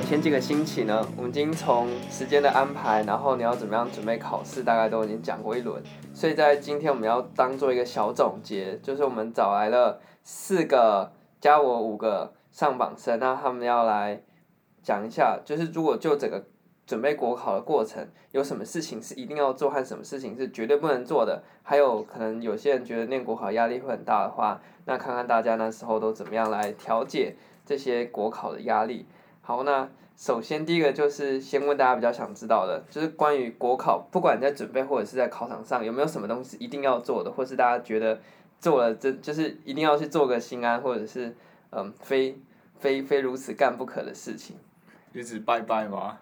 前几个星期呢，我们已经从时间的安排，然后你要怎么样准备考试，大概都已经讲过一轮。所以在今天我们要当做一个小总结，就是我们找来了四个加我五个上榜生，那他们要来讲一下，就是如果就整个准备国考的过程，有什么事情是一定要做，和什么事情是绝对不能做的，还有可能有些人觉得念国考压力会很大的话，那看看大家那时候都怎么样来调节这些国考的压力。好，那首先第一个就是先问大家比较想知道的，就是关于国考，不管你在准备或者是在考场上，有没有什么东西一定要做的，或是大家觉得做了这就是一定要去做个心安，或者是嗯非非非如此干不可的事情。就只拜拜吗？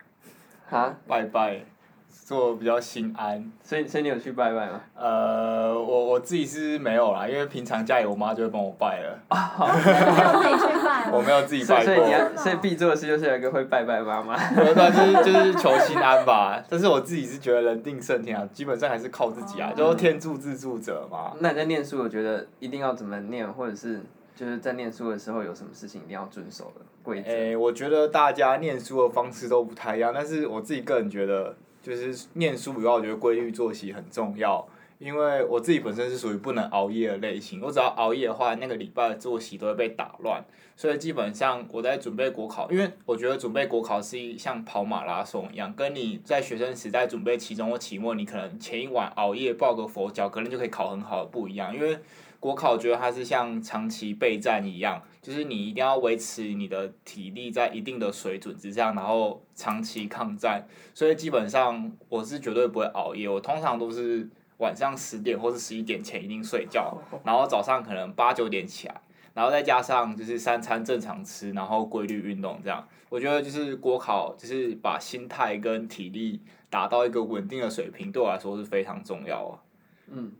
啊？拜拜。做比较心安，所以所以你有去拜拜吗？呃，我我自己是没有啦，因为平常家里我妈就会帮我拜了。啊，好。自己去拜。我没有自己拜过。所以你要，所以必做的事就是有一个会拜拜妈妈。对，就是就是求心安吧。但是我自己是觉得人定胜天啊，基本上还是靠自己啊，就是天助自助者嘛。那你在念书，我觉得一定要怎么念，或者是就是在念书的时候有什么事情一定要遵守的规则？诶，我觉得大家念书的方式都不太一样，但是我自己个人觉得。就是念书以外，我觉得规律作息很重要。因为我自己本身是属于不能熬夜的类型，我只要熬夜的话，那个礼拜的作息都会被打乱。所以基本上我在准备国考，因为我觉得准备国考是一像跑马拉松一样，跟你在学生时代准备期中或期末，你可能前一晚熬夜抱个佛脚，可能就可以考很好不一样。因为国考我觉得它是像长期备战一样，就是你一定要维持你的体力在一定的水准之上，然后长期抗战。所以基本上我是绝对不会熬夜，我通常都是晚上十点或是十一点前一定睡觉，然后早上可能八九点起来，然后再加上就是三餐正常吃，然后规律运动这样。我觉得就是国考就是把心态跟体力达到一个稳定的水平，对我来说是非常重要啊。嗯，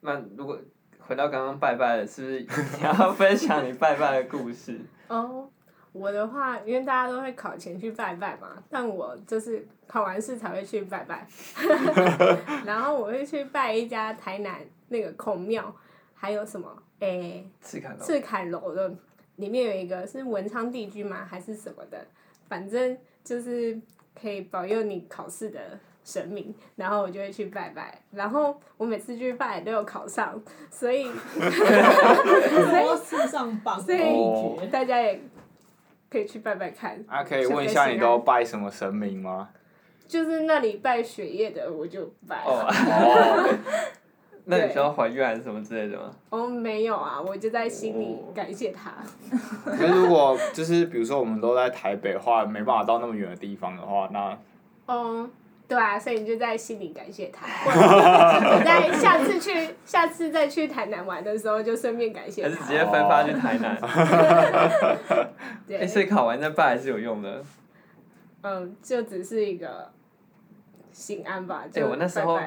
那如果。回到刚刚拜拜的，是不是你要 分享你拜拜的故事？哦，oh, 我的话，因为大家都会考前去拜拜嘛，但我就是考完试才会去拜拜。然后我会去拜一家台南那个孔庙，还有什么？诶、欸，赤坎楼。赤坎楼的里面有一个是文昌帝君吗？还是什么的？反正就是可以保佑你考试的。神明，然后我就会去拜拜，然后我每次去拜都有考上，所以，多次上榜，所以大家也可以去拜拜看。啊，可以问一下你都拜什么神明吗？就是那里拜雪夜的，我就拜。哦。那你需要还愿还是什么之类的吗？哦，没有啊，我就在心里感谢他。那如果就是比如说我们都在台北的话，没办法到那么远的地方的话，那。嗯。对啊，所以你就在心里感谢他。你在下次去，下次再去台南玩的时候，就顺便感谢他。还是直接分发去台南？对。欸，所以考完再拜还是有用的。嗯，就只是一个心安吧。对，我那时候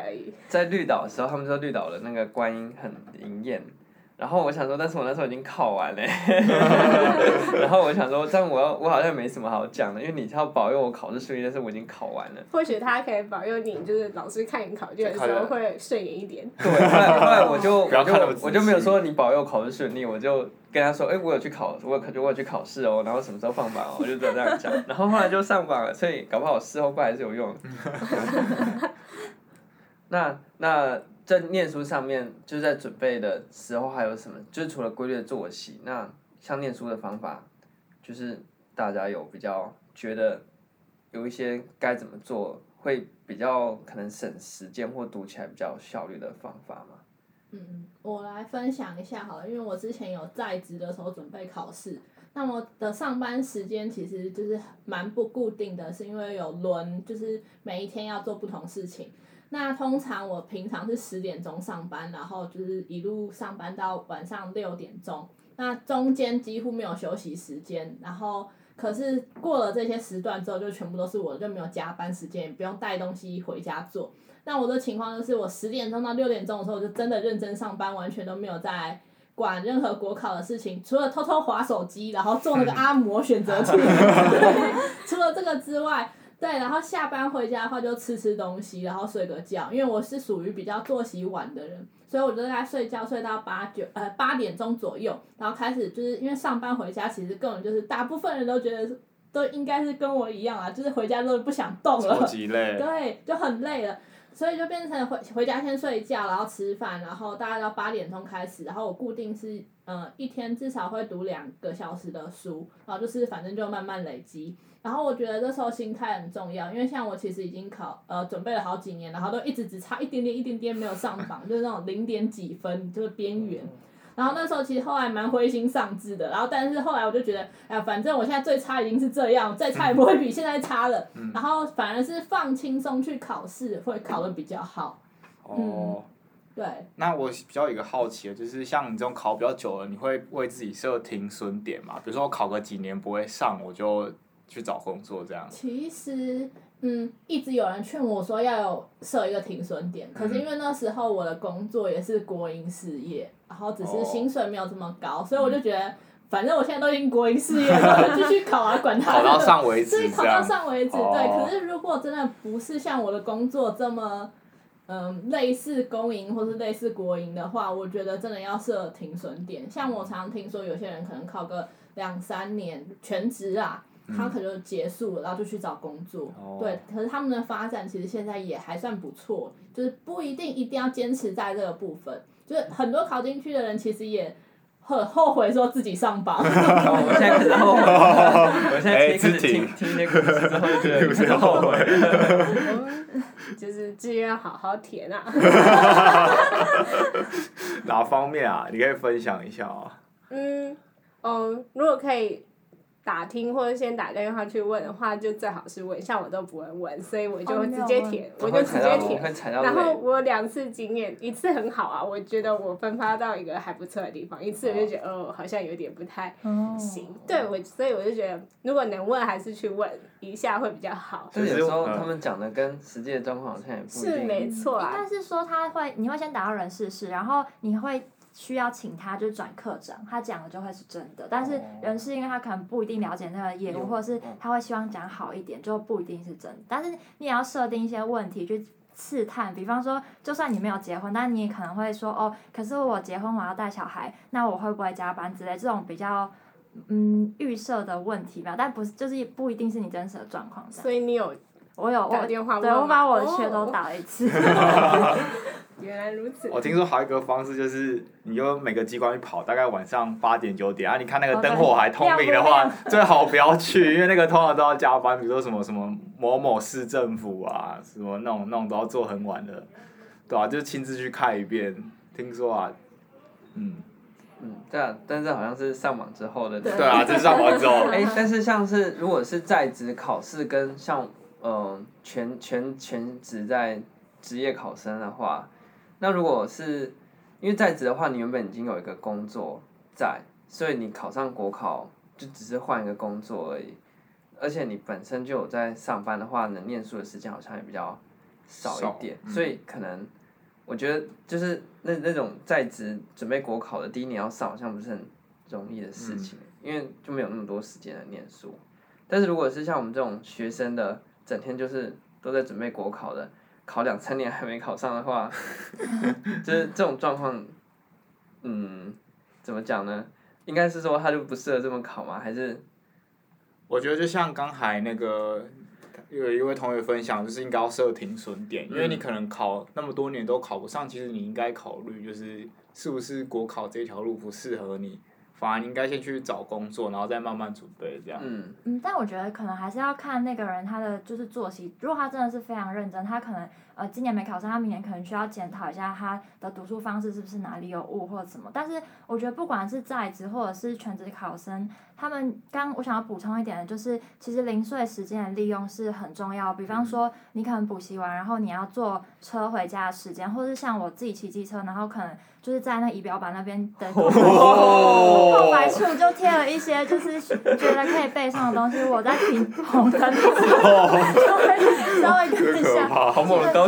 在绿岛的时候，他们说绿岛的那个观音很灵验。然后我想说，但是我那时候已经考完了，然后我想说，这样我要我好像没什么好讲的，因为你要保佑我考试顺利，但是我已经考完了。或许他可以保佑你，就是老师看你考卷的时候会顺眼一点。对，后来后来我就我就我就没有说你保佑考试顺利，我就跟他说，哎，我有去考，我有我有去考试哦，然后什么时候放榜哦，我就这样讲。然后后来就上榜了，所以搞不好事后怪还是有用。那 那。在念书上面，就在准备的时候，还有什么？就是除了规律的作息，那像念书的方法，就是大家有比较觉得有一些该怎么做，会比较可能省时间或读起来比较效率的方法吗？嗯，我来分享一下好了，因为我之前有在职的时候准备考试，那么的上班时间其实就是蛮不固定的，是因为有轮，就是每一天要做不同事情。那通常我平常是十点钟上班，然后就是一路上班到晚上六点钟，那中间几乎没有休息时间。然后可是过了这些时段之后，就全部都是我的，就没有加班时间，也不用带东西回家做。那我的情况就是，我十点钟到六点钟的时候，我就真的认真上班，完全都没有在管任何国考的事情，除了偷偷划手机，然后做那个 阿摩选择题。除了这个之外。对，然后下班回家的话就吃吃东西，然后睡个觉。因为我是属于比较作息晚的人，所以我就在睡觉睡到八九呃八点钟左右，然后开始就是因为上班回家其实根本就是大部分人都觉得都应该是跟我一样啊，就是回家都不想动了，超级累，对，就很累了。所以就变成回回家先睡觉，然后吃饭，然后大概到八点钟开始，然后我固定是呃一天至少会读两个小时的书，然后就是反正就慢慢累积。然后我觉得这时候心态很重要，因为像我其实已经考呃准备了好几年，然后都一直只差一点点一点点没有上榜，就是那种零点几分，就是边缘。然后那时候其实后来蛮灰心丧志的，然后但是后来我就觉得，哎呀，反正我现在最差已经是这样，再差也不会比现在差了。嗯、然后反而是放轻松去考试，会考的比较好。哦、嗯。对。那我比较有一个好奇的，就是像你这种考比较久了，你会为自己设停损点吗？比如说我考个几年不会上，我就去找工作这样。其实。嗯，一直有人劝我说要有设一个停损点，可是因为那时候我的工作也是国营事业，然后只是薪水没有这么高，所以我就觉得，反正我现在都已经国营事业了，继续考啊，管他的。考到上为止。所以考到上为止，对。可是如果真的不是像我的工作这么，嗯，类似公营或是类似国营的话，我觉得真的要设停损点。像我常听说有些人可能考个两三年全职啊。他可能就结束了，然后就去找工作。Oh. 对，可是他们的发展其实现在也还算不错，就是不一定一定要坚持在这个部分。就是很多考进去的人其实也很后悔说自己上榜。我现在开始后悔。我现在听听听那个之后就觉得有点后悔。就是志愿要好好填啊。哪方面啊？你可以分享一下啊。嗯，哦，如果可以。打听或者先打电话去问的话，就最好是问，像我都不会问，所以我就直接填，我就直接填。然后我两次经验，一次很好啊，我觉得我分发到一个还不错的地方，一次我就觉得哦，好像有点不太行。对，我所以我就觉得，如果能问还是去问一下会比较好。但有时候他们讲的跟实际的状况好像也不一定。是没错啊。应该是说他会，你会先打到人事室，然后你会。需要请他就转课长，他讲的就会是真的。但是人事因为他可能不一定了解那个业务，或者是他会希望讲好一点，就不一定是真的。但是你也要设定一些问题去试探，比方说，就算你没有结婚，但你也可能会说哦，可是我结婚我要带小孩，那我会不会加班之类这种比较嗯预设的问题吧。但不是，就是不一定是你真实的状况。所以你有我有打电话问，对，我把我的缺都打了一次。原来如此。我听说还有一个方式，就是你就每个机关去跑，大概晚上八点九点啊，你看那个灯火还通明的话，最好不要去，因为那个通常都要加班，比如说什么什么某某市政府啊，什么那种那种都要做很晚的，对啊，就亲自去看一遍。听说啊，嗯，嗯，对啊，但是好像是上网之后的。对啊，这是上网之后。哎，但是像是如果是在职考试跟像嗯、呃、全全全职在职业考生的话。那如果是，因为在职的话，你原本已经有一个工作在，所以你考上国考就只是换一个工作而已，而且你本身就有在上班的话，能念书的时间好像也比较少一点，嗯、所以可能我觉得就是那那种在职准备国考的第一年要上，好像不是很容易的事情，嗯、因为就没有那么多时间来念书。但是如果是像我们这种学生的，整天就是都在准备国考的。考两三年还没考上的话，就是这种状况，嗯，怎么讲呢？应该是说他就不适合这么考吗？还是？我觉得就像刚才那个有一位同学分享，就是应该要设停损点，因为你可能考那么多年都考不上，其实你应该考虑就是是不是国考这条路不适合你。反而你应该先去找工作，然后再慢慢准备这样。嗯嗯，但我觉得可能还是要看那个人他的就是作息，如果他真的是非常认真，他可能呃今年没考上，他明年可能需要检讨一下他的读书方式是不是哪里有误或者什么。但是我觉得不管是在职或者是全职考生，他们刚我想要补充一点的就是，其实零碎时间的利用是很重要。比方说你可能补习完，然后你要坐车回家的时间，或者是像我自己骑机车，然后可能。就是在那仪表板那边 的空白处就贴了一些，就是觉得可以背诵的东西。我在停红灯的时候，就会稍微看一下。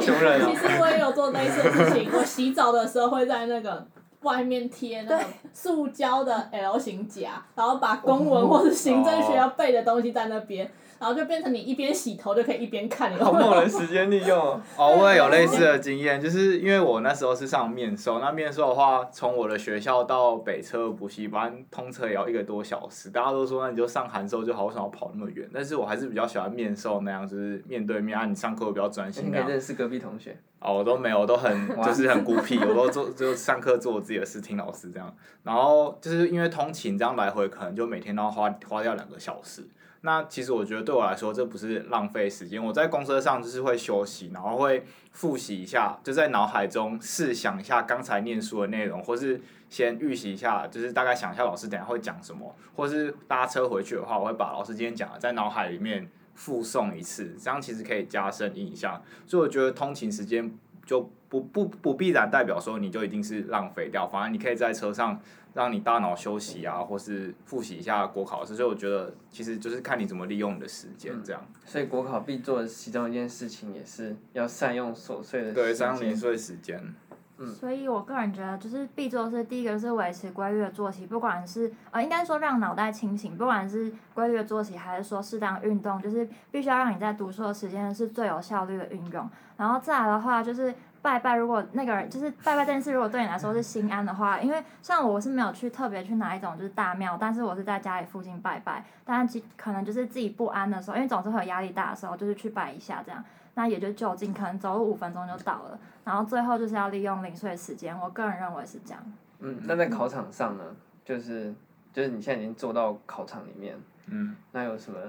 雄人啊！其实我也有做类似的事情。我洗澡的时候会在那个外面贴那种塑胶的 L 型夹，然后把公文或是行政学要背的东西在那边。然后就变成你一边洗头就可以一边看，好 梦的时间利用哦。哦，我也有类似的经验，就是因为我那时候是上面授，那面授的话，从我的学校到北车补习班，通车也要一个多小时。大家都说那你就上函授就好，为什么要跑那么远？但是我还是比较喜欢面授那样，就是面对面啊，你上课比较专心。你可以认识隔壁同学。哦，我都没有，我都很就是很孤僻，我都做就上课做我自己的事，听老师这样。然后就是因为通勤这样来回，可能就每天都要花花掉两个小时。那其实我觉得对我来说，这不是浪费时间。我在公车上就是会休息，然后会复习一下，就在脑海中试想一下刚才念书的内容，或是先预习一下，就是大概想一下老师等下会讲什么，或是搭车回去的话，我会把老师今天讲的在脑海里面复诵一次，这样其实可以加深印象。所以我觉得通勤时间就不不不必然代表说你就一定是浪费掉，反而你可以在车上。让你大脑休息啊，或是复习一下国考试，所以我觉得其实就是看你怎么利用你的时间这样。嗯、所以国考必做的其中一件事情，也是要善用琐碎的时间。对，善用零碎时间。嗯。所以我个人觉得，就是必做的是第一个是维持规律的作息，不管是呃，应该说让脑袋清醒，不管是规律的作息，还是说适当运动，就是必须要让你在读书的时间是最有效率的运用。然后再来的话，就是。拜拜，如果那个人就是拜拜这件事，如果对你来说是心安的话，因为像我是没有去特别去哪一种就是大庙，但是我是在家里附近拜拜，但是可能就是自己不安的时候，因为总是会有压力大的时候，就是去拜一下这样，那也就就近，可能走路五分钟就到了，然后最后就是要利用零碎时间，我个人认为是这样。嗯，那在考场上呢，就是就是你现在已经坐到考场里面，嗯，那有什么？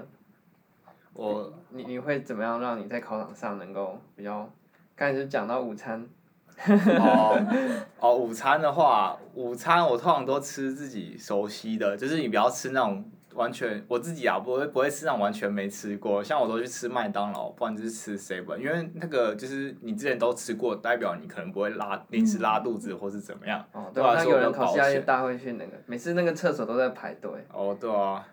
我你你会怎么样让你在考场上能够比较？刚才就讲到午餐，哦哦，午餐的话，午餐我通常都吃自己熟悉的，就是你不要吃那种完全我自己啊不会不会吃那种完全没吃过，像我都去吃麦当劳，不然就是吃 seven，因为那个就是你之前都吃过，代表你可能不会拉临时拉肚子或是怎么样。哦，对啊，那有人考试压力大会去那个，每次那个厕所都在排队。哦，对啊，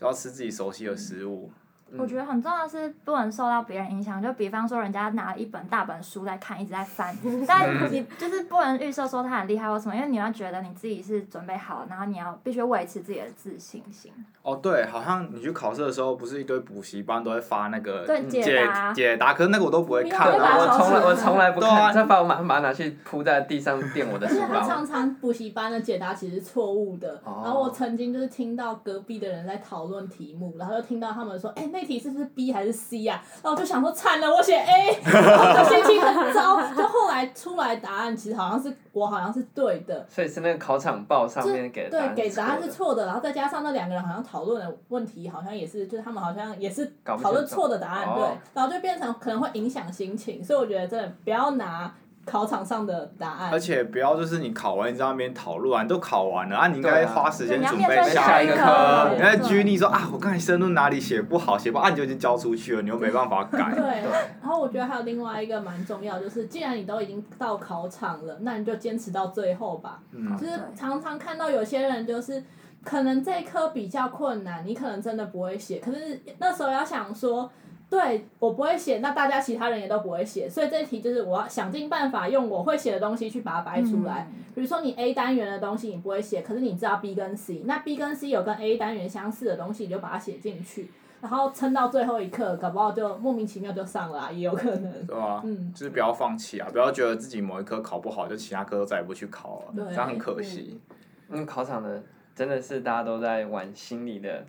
就要吃自己熟悉的食物。嗯我觉得很重要的是不能受到别人影响，就比方说人家拿一本大本书在看，一直在翻，但你就是不能预设说他很厉害或什么，因为你要觉得你自己是准备好，然后你要必须维持自己的自信心。哦，对，好像你去考试的时候，不是一堆补习班都会发那个解答解答，可是那个我都不会看，我从来我从来不看，再把我马上把它拿去铺在地上垫我的书包。而且他常常补习班的解答其实错误的，然后我曾经就是听到隔壁的人在讨论题目，然后又听到他们说，哎，那题是不是 B 还是 C 呀、啊？然后我就想说惨了，我写 A，我心情很糟。就后来出来答案，其实好像是我好像是对的。所以是那个考场报上面给的。对，给答案是错的，然后再加上那两个人好像讨论的问题，好像也是，就是他们好像也是讨论错的答案，对，然后就变成可能会影响心情，所以我觉得真的不要拿。考场上的答案，而且不要就是你考完你在那边讨论完都考完了啊，你应该花时间准备下一个科。你在举例说啊，我刚才申论哪里写不好，写不好，啊，你就已经交出去了，你又没办法改。对，然后我觉得还有另外一个蛮重要，就是既然你都已经到考场了，那你就坚持到最后吧。嗯。就是常常看到有些人就是可能这一科比较困难，你可能真的不会写，可是那时候要想说。对，我不会写，那大家其他人也都不会写，所以这一题就是我要想尽办法用我会写的东西去把它掰出来。嗯、比如说你 A 单元的东西你不会写，可是你知道 B 跟 C，那 B 跟 C 有跟 A 单元相似的东西，你就把它写进去，然后撑到最后一刻，搞不好就莫名其妙就上了，啊，也有可能。对啊，嗯，就是不要放弃啊，不要觉得自己某一科考不好，就其他科都再也不去考了，对这样很可惜。嗯，考场的真的是大家都在玩心理的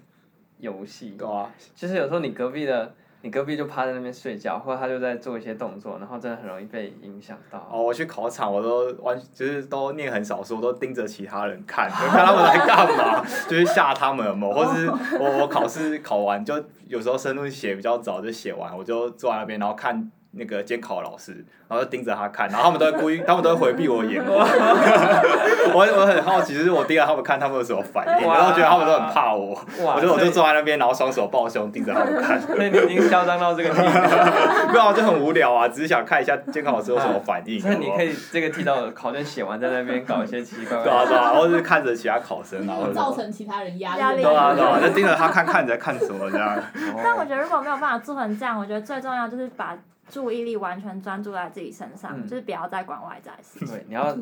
游戏。对啊，其实有时候你隔壁的。你隔壁就趴在那边睡觉，或者他就在做一些动作，然后真的很容易被影响到。哦，我去考场，我都完，就是都念很少书，我都盯着其他人看，就看他们在干嘛，就是吓他们有没有，或是我我考试考完，就有时候申论写比较早就写完，我就坐在那边，然后看那个监考老师。然后就盯着他看，然后他们都会故意，他们都会回避我眼光。我我很好奇，就是我盯着他们看，他们有什么反应？然后觉得他们都很怕我。我就我就坐在那边，然后双手抱胸，盯着他们看。那你已经嚣张到这个地步。没有，就很无聊啊，只是想看一下监考老师有什么反应。那你可以这个提到考卷写完，在那边搞一些奇奇怪怪。对啊对啊，然后就看着其他考生，然后造成其他人压力。对啊对啊，就盯着他看看你在看什么这样。但我觉得如果没有办法做成这样，我觉得最重要就是把注意力完全专注在自己身上，嗯就是不要再管外在事情。对，你要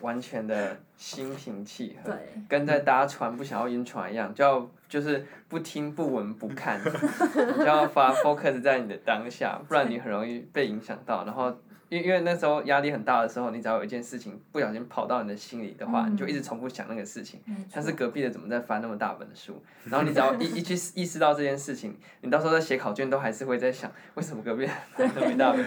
完全的心平气和，对，跟在搭船不想要晕船一样，就要就是不听不闻不看，你就要发 focus 在你的当下，不然你很容易被影响到，然后。因因为那时候压力很大的时候，你只要有一件事情不小心跑到你的心里的话，嗯。你就一直重复想那个事情。像是隔壁的怎么在翻那么大本的书，然后你只要一一去意识到这件事情，你到时候在写考卷都还是会在想，为什么隔壁翻那么大本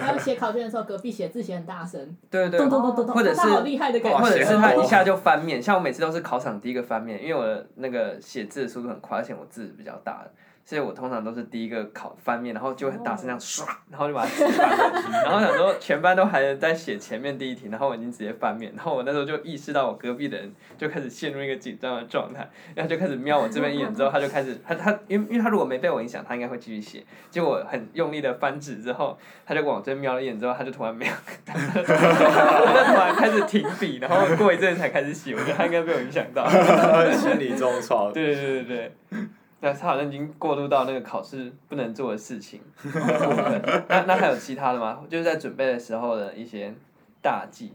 还有 写考卷的时候，隔壁写字写很大声，对对。对，咚咚咚咚咚，或者是他好厉害的感觉。或者觉。是他一下就翻面，像我每次都是考场第一个翻面，因为我的那个写字的速度很快，而且我字比较大。的，所以我通常都是第一个考翻面，然后就会很大声这样唰，然后就把它字翻面，然后想说全班都还在写前面第一题，然后我已经直接翻面，然后我那时候就意识到我隔壁的人就开始陷入一个紧张的状态，然后就开始瞄我这边一眼之后，他就开始他他因为因为他如果没被我影响，他应该会继续写，结果我很用力的翻纸之后，他就往这边瞄了一眼之后，他就突然没有，他就突然开始停笔，然后过一阵才开始写，我觉得他应该被我影响到。心理重创。对对对对对，但他好像已经过渡到那个考试不能做的事情。那那还有其他的吗？就是在准备的时候的一些大忌，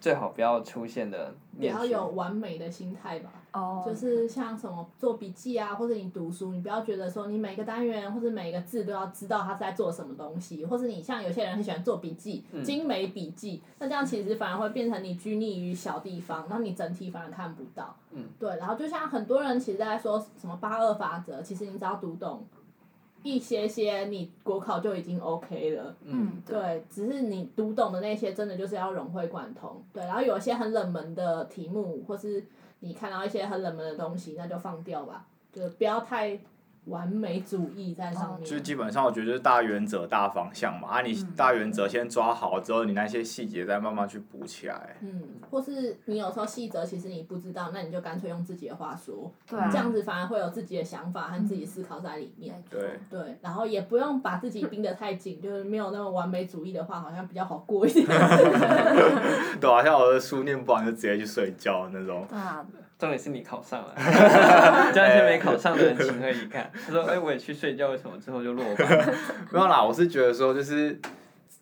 最好不要出现的也。要有完美的心态吧，哦，就是像什么做笔记啊，或者你读书，你不要觉得说你每个单元或者每个字都要知道他在做什么东西，或者你像有些人很喜欢做笔记，嗯精美笔记，那这样其实反而会变成你拘泥于小地方，然后你整体反而看不到。嗯。对，然后就像很多人其实在说什么八二法则，其实你只要读懂一些些，你国考就已经 OK 了。嗯，对，只是你读懂的那些，真的就是要融会贯通。对，然后有一些很冷门的题目，或是你看到一些很冷门的东西，那就放掉吧，就不要太完美主义在上面。就基本上，我觉得就是大原则、大方向嘛。啊，你大原则先抓好之后，你那些细节再慢慢去补起来。嗯，或是你有时候细则其实你不知道，那你就干脆用自己的话说，对啊，这样子反而会有自己的想法和自己思考在里面。对，对，然后也不用把自己盯得太紧，就是没有那么完美主义的话，好像比较好过一点。对啊，像我的书念不完就直接去睡觉那种。对啊，重点是你考上了，叫一些没考上的人情何以堪？他说：“哎、我也去睡觉，为什么之后就落榜？” 没有啦，我是觉得说，就是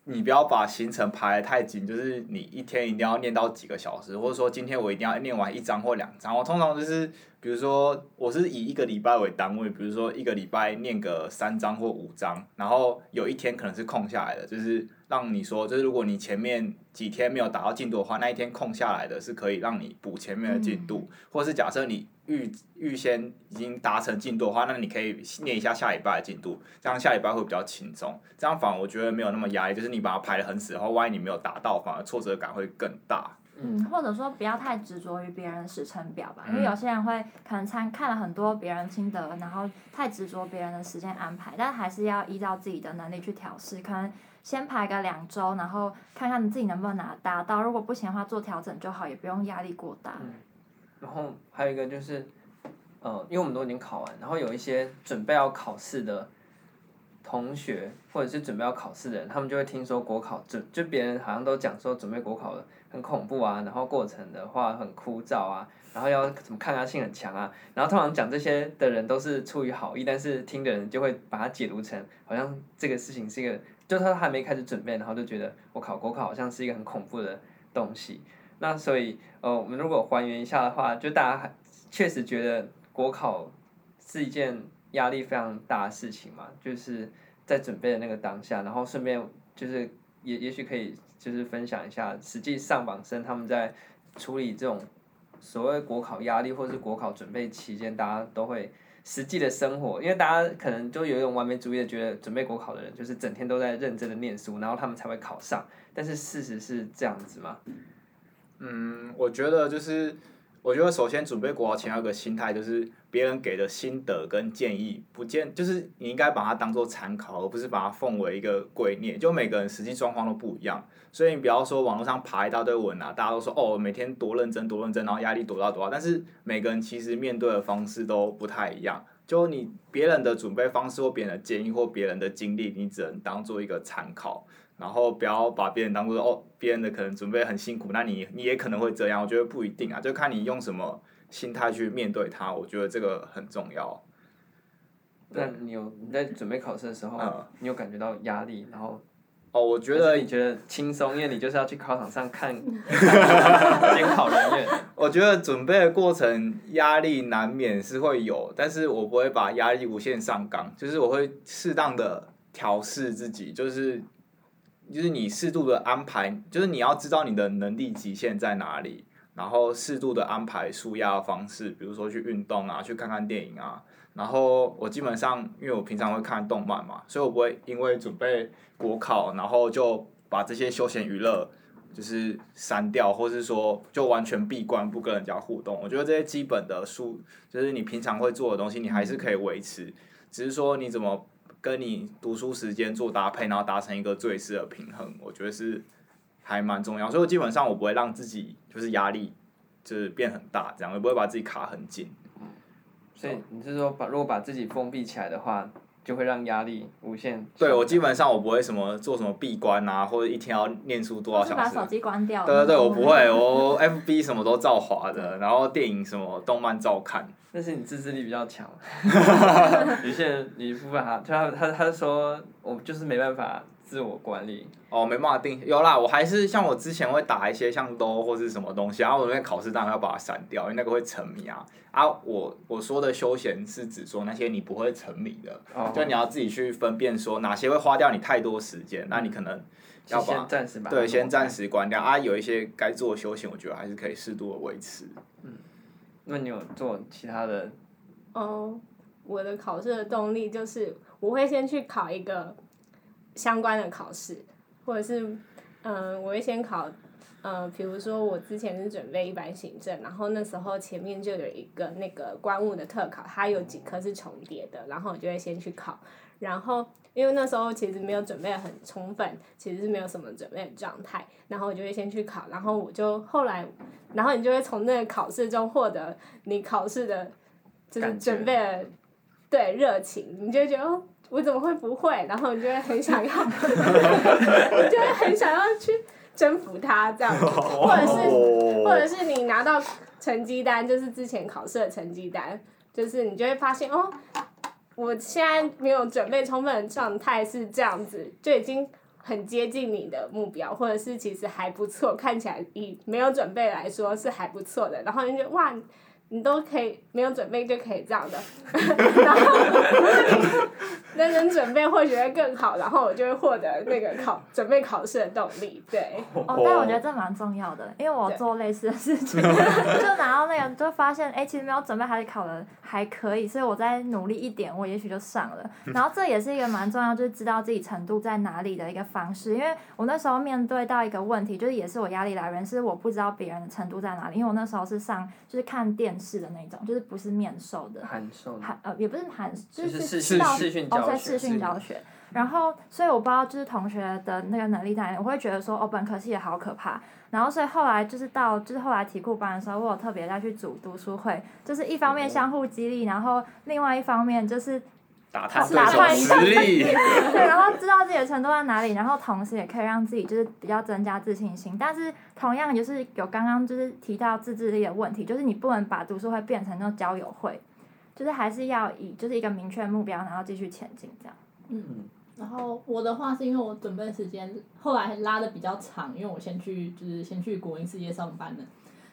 你不要把行程排得太紧，就是你一天一定要念到几个小时，或者说今天我一定要念完一章或两章。我通常就是，比如说我是以一个礼拜为单位，比如说一个礼拜念个三章或五章，然后有一天可能是空下来的，就是让你说，就是如果你前面几天没有达到进度的话，那一天空下来的是可以让你补前面的进度，或是假设你预预先已经达成进度的话，那你可以念一下下礼拜的进度，这样下礼拜会比较轻松。这样反而我觉得没有那么压力，就是你把它排得很死，然后万一你没有达到，反而挫折感会更大。嗯，或者说不要太执着于别人的时程表吧，因为嗯有些人会可能参看了很多别人心得，然后太执着别人的时间安排，但还是要依照自己的能力去调试，可能先排个两周，然后看看你自己能不能拿达到，如果不行的话做调整就好，也不用压力过大。然后还有一个就是，呃，因为我们都已经考完，然后有一些准备要考试的同学，或者是准备要考试的人，他们就会听说国考准，就别人好像都讲说准备国考很恐怖啊，然后过程的话很枯燥啊，然后要什么抗压性很强啊，然后通常讲这些的人都是出于好意，但是听的人就会把它解读成好像这个事情是一个，就他还没开始准备，然后就觉得我考国考好像是一个很恐怖的东西。那所以，呃，我们如果还原一下的话，就大家还确实觉得国考是一件压力非常大的事情嘛，就是在准备的那个当下，然后顺便就是也也许可以就是分享一下实际上榜生他们在处理这种所谓国考压力或是国考准备期间，大家都会实际的生活，因为大家可能就有一种完美主义的觉得准备国考的人就是整天都在认真的念书，然后他们才会考上，但是事实是这样子吗？嗯，我觉得就是，我觉得首先准备国考前要有个心态，就是别人给的心得跟建议，不见就是你应该把它当做参考，而不是把它奉为一个圭臬。就每个人实际状况都不一样，所以你不要说网络上爬一大堆文啊，大家都说哦每天多认真多认真，然后压力多大多大，但是每个人其实面对的方式都不太一样。就你别人的准备方式或别人的建议或别人的经历，你只能当做一个参考。然后不要把别人当做哦，别人的可能准备很辛苦，那你你也可能会这样。我觉得不一定啊，就看你用什么心态去面对它。我觉得这个很重要。那你有你在准备考试的时候，嗯你有感觉到压力，然后哦，我觉得是你觉得轻松，因为你就是要去考场上看 监考人员。我觉得准备的过程压力难免是会有，但是我不会把压力无限上纲，就是我会适当的调试自己，就是就是你适度的安排，就是你要知道你的能力极限在哪里，然后适度的安排舒压的方式，比如说去运动啊，去看看电影啊。然后我基本上，因为我平常会看动漫嘛，所以我不会因为准备国考，然后就把这些休闲娱乐就是删掉，或是说就完全闭关不跟人家互动。我觉得这些基本的书，就是你平常会做的东西，你还是可以维持，只是说你怎么跟你读书时间做搭配，然后达成一个最适的平衡，我觉得是还蛮重要。所以基本上我不会让自己就是压力就是变很大，这样也不会把自己卡很紧。所以你是说把如果把自己封闭起来的话，就会让压力无限。对，我基本上我不会什么做什么闭关啊，或者一天要念书多少就是把小时。手机关掉。对对对，我不会，我 FB 什么都照滑的，然后电影什么动漫照看。但是你自制力比较强，有些人你不把他，就他他他说我就是没办法自我管理。哦，没办法定，有啦，我还是像我之前会打一些像 LOL 或是什么东西，然后我那边考试当然要把它删掉，因为那个会沉迷啊。啊，我我说的休闲是指说那些你不会沉迷的，哦就你要自己去分辨说哪些会花掉你太多时间，那你可能要先把暂时把对先暂时关掉啊。有一些该做的休闲，我觉得还是可以适度的维持。嗯那你有做其他的？哦，我的考试的动力就是我会先去考一个相关的考试，或者是嗯、呃，我会先考呃，比如说我之前是准备一般行政，然后那时候前面就有一个那个官务的特考，它有几科是重叠的，然后我就会先去考，然后因为那时候其实没有准备很充分，其实是没有什么准备的状态，然后我就会先去考，然后我就后来，然后你就会从那个考试中获得你考试的。就是准备的对热情，你就会觉得哦，我怎么会不会？然后你就会很想要，你就会很想要去征服它，这样，或者是或者是你拿到成绩单，就是之前考试的成绩单，就是你就会发现哦，我现在没有准备充分的状态是这样子，就已经很接近你的目标，或者是其实还不错，看起来以没有准备来说是还不错的，然后你就哇。你都可以没有准备就可以这样的，然后 认真准备或许会更好，然后我就会获得那个考准备考试的动力，对。哦，但我觉得这蛮重要的，因为我做类似的事情，就拿到那个就发现，哎、欸，其实没有准备还是考的还可以，所以我再努力一点，我也许就上了。然后这也是一个蛮重要，就是知道自己程度在哪里的一个方式。因为我那时候面对到一个问题，就是也是我压力来源，是我不知道别人的程度在哪里。因为我那时候是上就是看电视的那种，就是不是面授的，函授函呃也不是函，就是视讯到视讯教学，哦，对视讯教学。然后，所以我不知道就是同学的那个能力在哪里，我会觉得说哦，本科系也好可怕。然后，所以后来就是到就是后来题库班的时候，我有特别再去组读书会，就是一方面相互激励，然后另外一方面就是打探打探实力。对，然后知道自己的程度在哪里，然后同时也可以让自己就是比较增加自信心。但是同样就是有刚刚就是提到自制力的问题，就是你不能把读书会变成那种交友会，就是还是要以就是一个明确目标，然后继续前进这样。嗯。然后我的话是因为我准备时间后来拉的比较长，因为我先去就是先去国营事业上班了。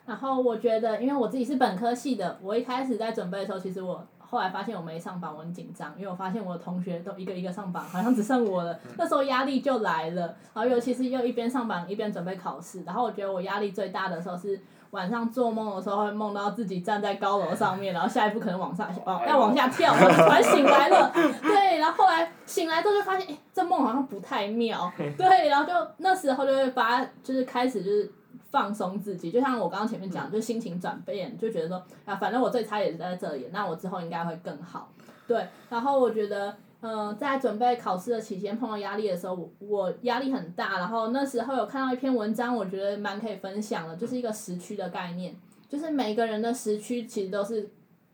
然后我觉得，因为我自己是本科系的，我一开始在准备的时候，其实我后来发现我没上榜，我很紧张，因为我发现我的同学都一个一个上榜，好像只剩我了。那时候压力就来了，然后尤其是又一边上榜一边准备考试，然后我觉得我压力最大的时候是。晚上做梦的时候会梦到自己站在高楼上面，然后下一步可能往下，哦，要往下跳，然后突然醒来了，对，然后后来醒来之后就发现，哎，这梦好像不太妙，对，然后就那时候就会发，就是开始就是放松自己，就像我刚刚前面讲，就心情转变，就觉得说，啊，反正我最差也是在这里，那我之后应该会更好，对，然后我觉得。嗯、呃，在准备考试的期间碰到压力的时候，我我压力很大。然后那时候有看到一篇文章，我觉得蛮可以分享的，就是一个时区的概念，就是每个人的时区其实都是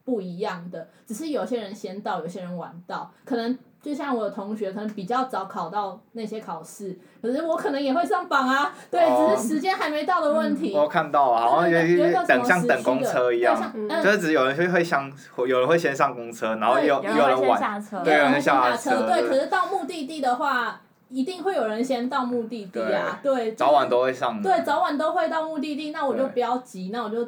不一样的，只是有些人先到，有些人晚到。可能就像我的同学可能比较早考到那些考试，可是我可能也会上榜啊，对，哦只是时间还没到的问题。我看到啊，好像有对对对有一个什么等像等公车一样，像嗯就是只有人会会上，有人会先上公车，然后有有人会先晚，下车，对有人先下车，车对，对可是到目的地的话，一定会有人先到目的地啊，对，就是早晚都会上的。对，早晚都会到目的地，那我就对不要急，那我就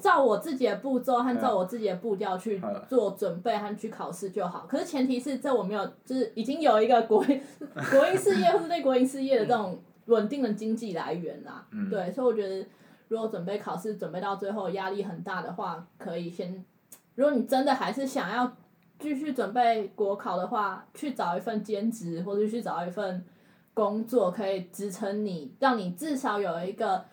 照我自己的步骤和照我自己的步调去嗯做准备和去考试就好。可是前提是这我没有，就是已经有一个国营 国营事业或者对国营事业的这种稳定的经济来源啦。嗯对，所以我觉得如果准备考试准备到最后压力很大的话，可以先，如果你真的还是想要继续准备国考的话，去找一份兼职或者去找一份工作，可以支撑你，让你至少有一个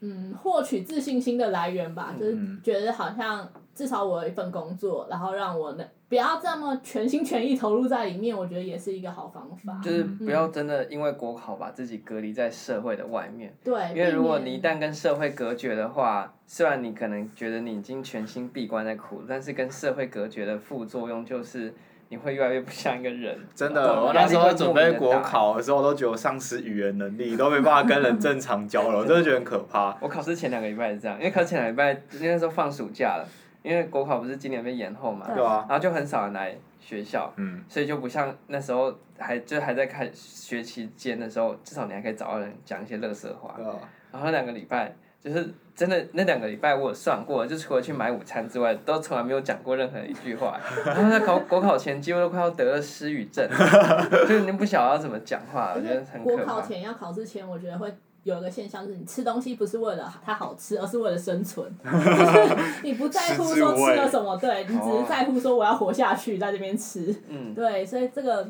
嗯获取自信心的来源吧。就是嗯觉得好像至少我有一份工作，然后让我能不要这么全心全意投入在里面，我觉得也是一个好方法。就是不要真的因为国考把自己隔离在社会的外面，对，因为如果你一旦跟社会隔绝的话，虽然你可能觉得你已经全心闭关在苦，但是跟社会隔绝的副作用就是你会越来越不像一个人。真的，我那时候准备国。考的时候，我都觉得我丧失语言能力，都没办法跟人正常交流，真的觉得很可怕。我考试前两个礼拜是这样，因为考试前两个礼拜那时候放暑假了，因为国考不是今年被延后嘛，对啊，然后就很少人来学校，嗯，所以就不像那时候还就还在开学期间的时候，至少你还可以找到人讲一些乐色话。对啊，然后那两个礼拜就是真的那两个礼拜我有算过，就除了去买午餐之外，都从来没有讲过任何一句话。然后在考国考前几乎都快要得了失语症，就已经不晓得要怎么讲话，我觉得很国可怕。考前要考试前，我觉得会有一个现象，就是你吃东西不是为了它好吃，而是为了生存。就是你不在乎说吃了什么，对你只是在乎说我要活下去，在这边吃。嗯，对，所以这个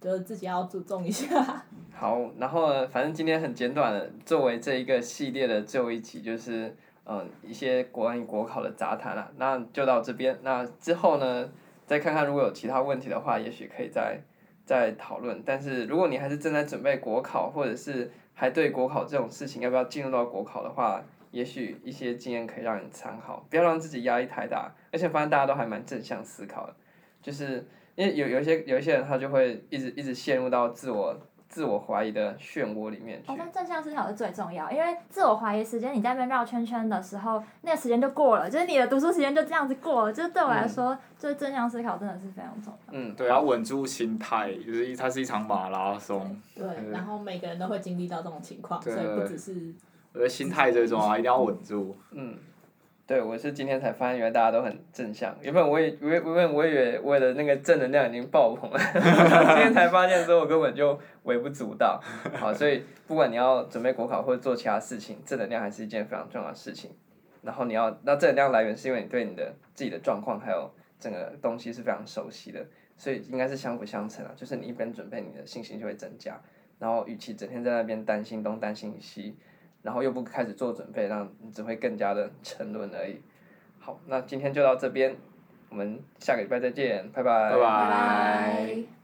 就是自己要注重一下。好，然后呢，反正今天很简短的，作为这一个系列的最后一集，就是嗯一些关于国考的杂谈啦，那就到这边。那之后呢，再看看如果有其他问题的话，也许可以再再讨论。但是如果你还是正在准备国考，或者是还对国考这种事情要不要进入到国考的话，也许一些经验可以让你参考，不要让自己压力太大。而且发现大家都还蛮正向思考的，就是因为有有些有一些人他就会一直一直陷入到自我。自我怀疑的漩涡里面去哦，。但正向思考是最重要，因为自我怀疑时间你在那边绕圈圈的时候，那个时间就过了，就是你的读书时间就这样子过了。就是对我来说，就是正向思考真的是非常重要。嗯，对，要稳住心态，就是一它是一场马拉松，对，然后每个人都会经历到这种情况，所以不只是我觉得心态最重要，一定要稳住。嗯，对，我是今天才发现，原来大家都很正向。原本我也，原原本我以为我的那个正能量已经爆棚了，今天才发现说我根本就微不足道。好，所以不管你要准备国考或者做其他事情，正能量还是一件非常重要的事情。然后你要，那正能量来源是因为你对你的自己的状况还有整个东西是非常熟悉的，所以应该是相辅相成啊。就是你一边准备，你的信心就会增加。然后，与其整天在那边担心东担心西。然后又不开始做准备，那你只会更加的沉沦而已。好，那今天就到这边，我们下个礼拜再见，拜拜拜拜。